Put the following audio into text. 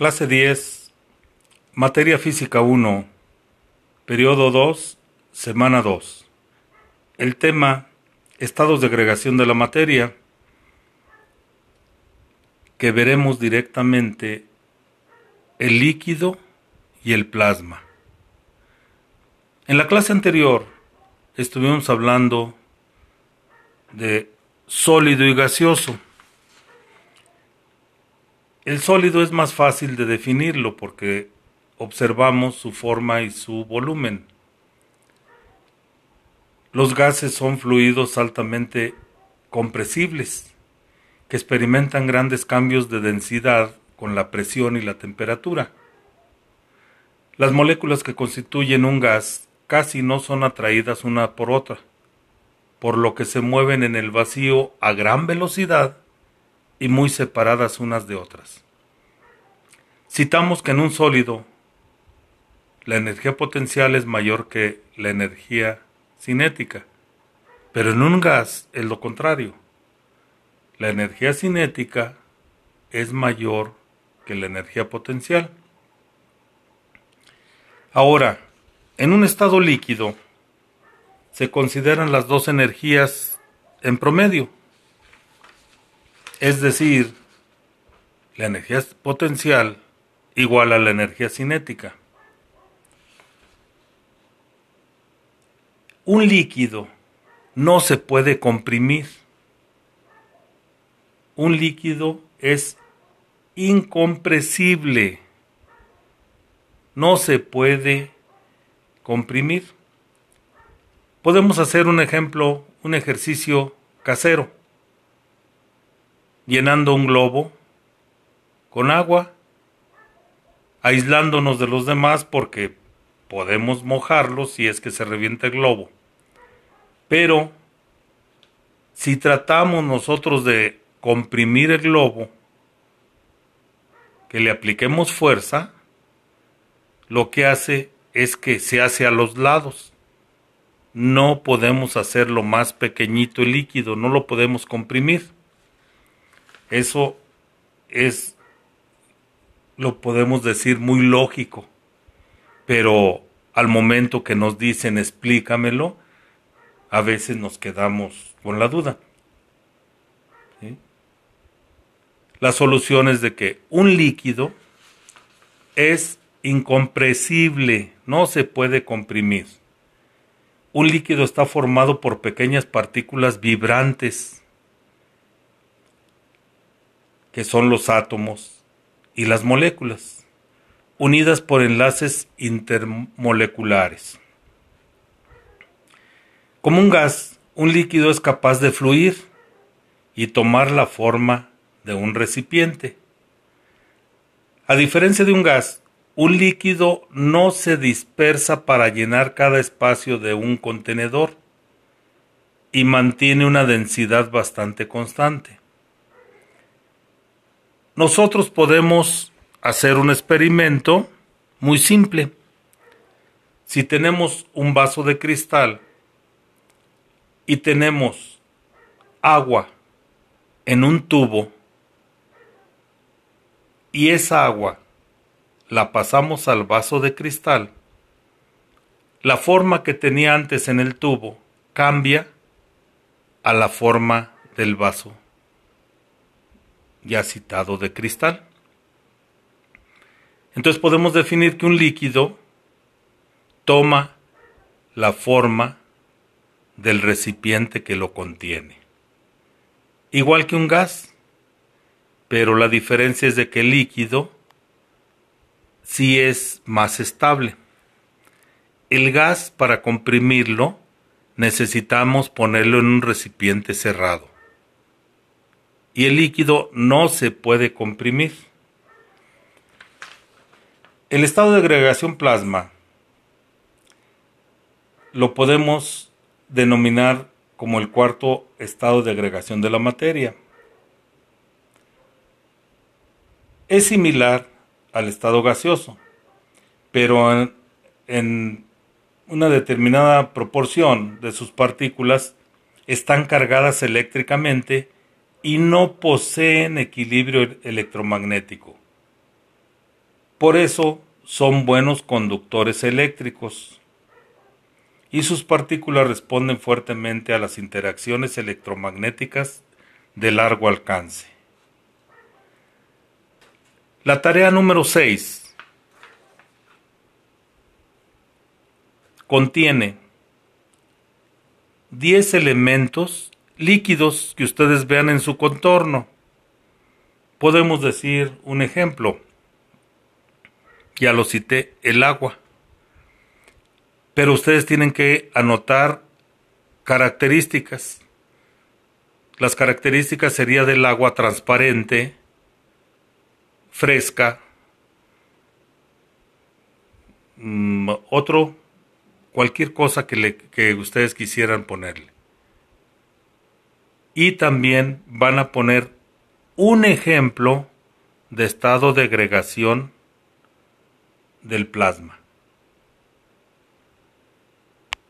Clase 10, Materia Física 1, Periodo 2, Semana 2. El tema, estados de agregación de la materia, que veremos directamente el líquido y el plasma. En la clase anterior estuvimos hablando de sólido y gaseoso. El sólido es más fácil de definirlo porque observamos su forma y su volumen. Los gases son fluidos altamente compresibles que experimentan grandes cambios de densidad con la presión y la temperatura. Las moléculas que constituyen un gas casi no son atraídas una por otra, por lo que se mueven en el vacío a gran velocidad y muy separadas unas de otras. Citamos que en un sólido la energía potencial es mayor que la energía cinética, pero en un gas es lo contrario. La energía cinética es mayor que la energía potencial. Ahora, en un estado líquido se consideran las dos energías en promedio, es decir, la energía potencial igual a la energía cinética. Un líquido no se puede comprimir. Un líquido es incompresible. No se puede comprimir. Podemos hacer un ejemplo, un ejercicio casero, llenando un globo con agua aislándonos de los demás porque podemos mojarlo si es que se revienta el globo. Pero si tratamos nosotros de comprimir el globo, que le apliquemos fuerza, lo que hace es que se hace a los lados. No podemos hacerlo más pequeñito el líquido, no lo podemos comprimir. Eso es lo podemos decir muy lógico, pero al momento que nos dicen explícamelo, a veces nos quedamos con la duda. La solución es de que un líquido es incompresible, no se puede comprimir. Un líquido está formado por pequeñas partículas vibrantes, que son los átomos, y las moléculas, unidas por enlaces intermoleculares. Como un gas, un líquido es capaz de fluir y tomar la forma de un recipiente. A diferencia de un gas, un líquido no se dispersa para llenar cada espacio de un contenedor y mantiene una densidad bastante constante. Nosotros podemos hacer un experimento muy simple. Si tenemos un vaso de cristal y tenemos agua en un tubo y esa agua la pasamos al vaso de cristal, la forma que tenía antes en el tubo cambia a la forma del vaso ya citado de cristal. Entonces podemos definir que un líquido toma la forma del recipiente que lo contiene. Igual que un gas, pero la diferencia es de que el líquido sí es más estable. El gas, para comprimirlo, necesitamos ponerlo en un recipiente cerrado y el líquido no se puede comprimir. El estado de agregación plasma lo podemos denominar como el cuarto estado de agregación de la materia. Es similar al estado gaseoso, pero en, una determinada proporción de sus partículas están cargadas eléctricamente y no poseen equilibrio electromagnético. Por eso son buenos conductores eléctricos y sus partículas responden fuertemente a las interacciones electromagnéticas de largo alcance. La tarea número 6 contiene 10 elementos líquidos que ustedes vean en su contorno. Podemos decir un ejemplo. Ya lo cité, el agua. Pero ustedes tienen que anotar características. Las características sería del agua transparente, fresca, mm, otro, cualquier cosa que, le, que ustedes quisieran ponerle. Y también van a poner un ejemplo de estado de agregación del plasma.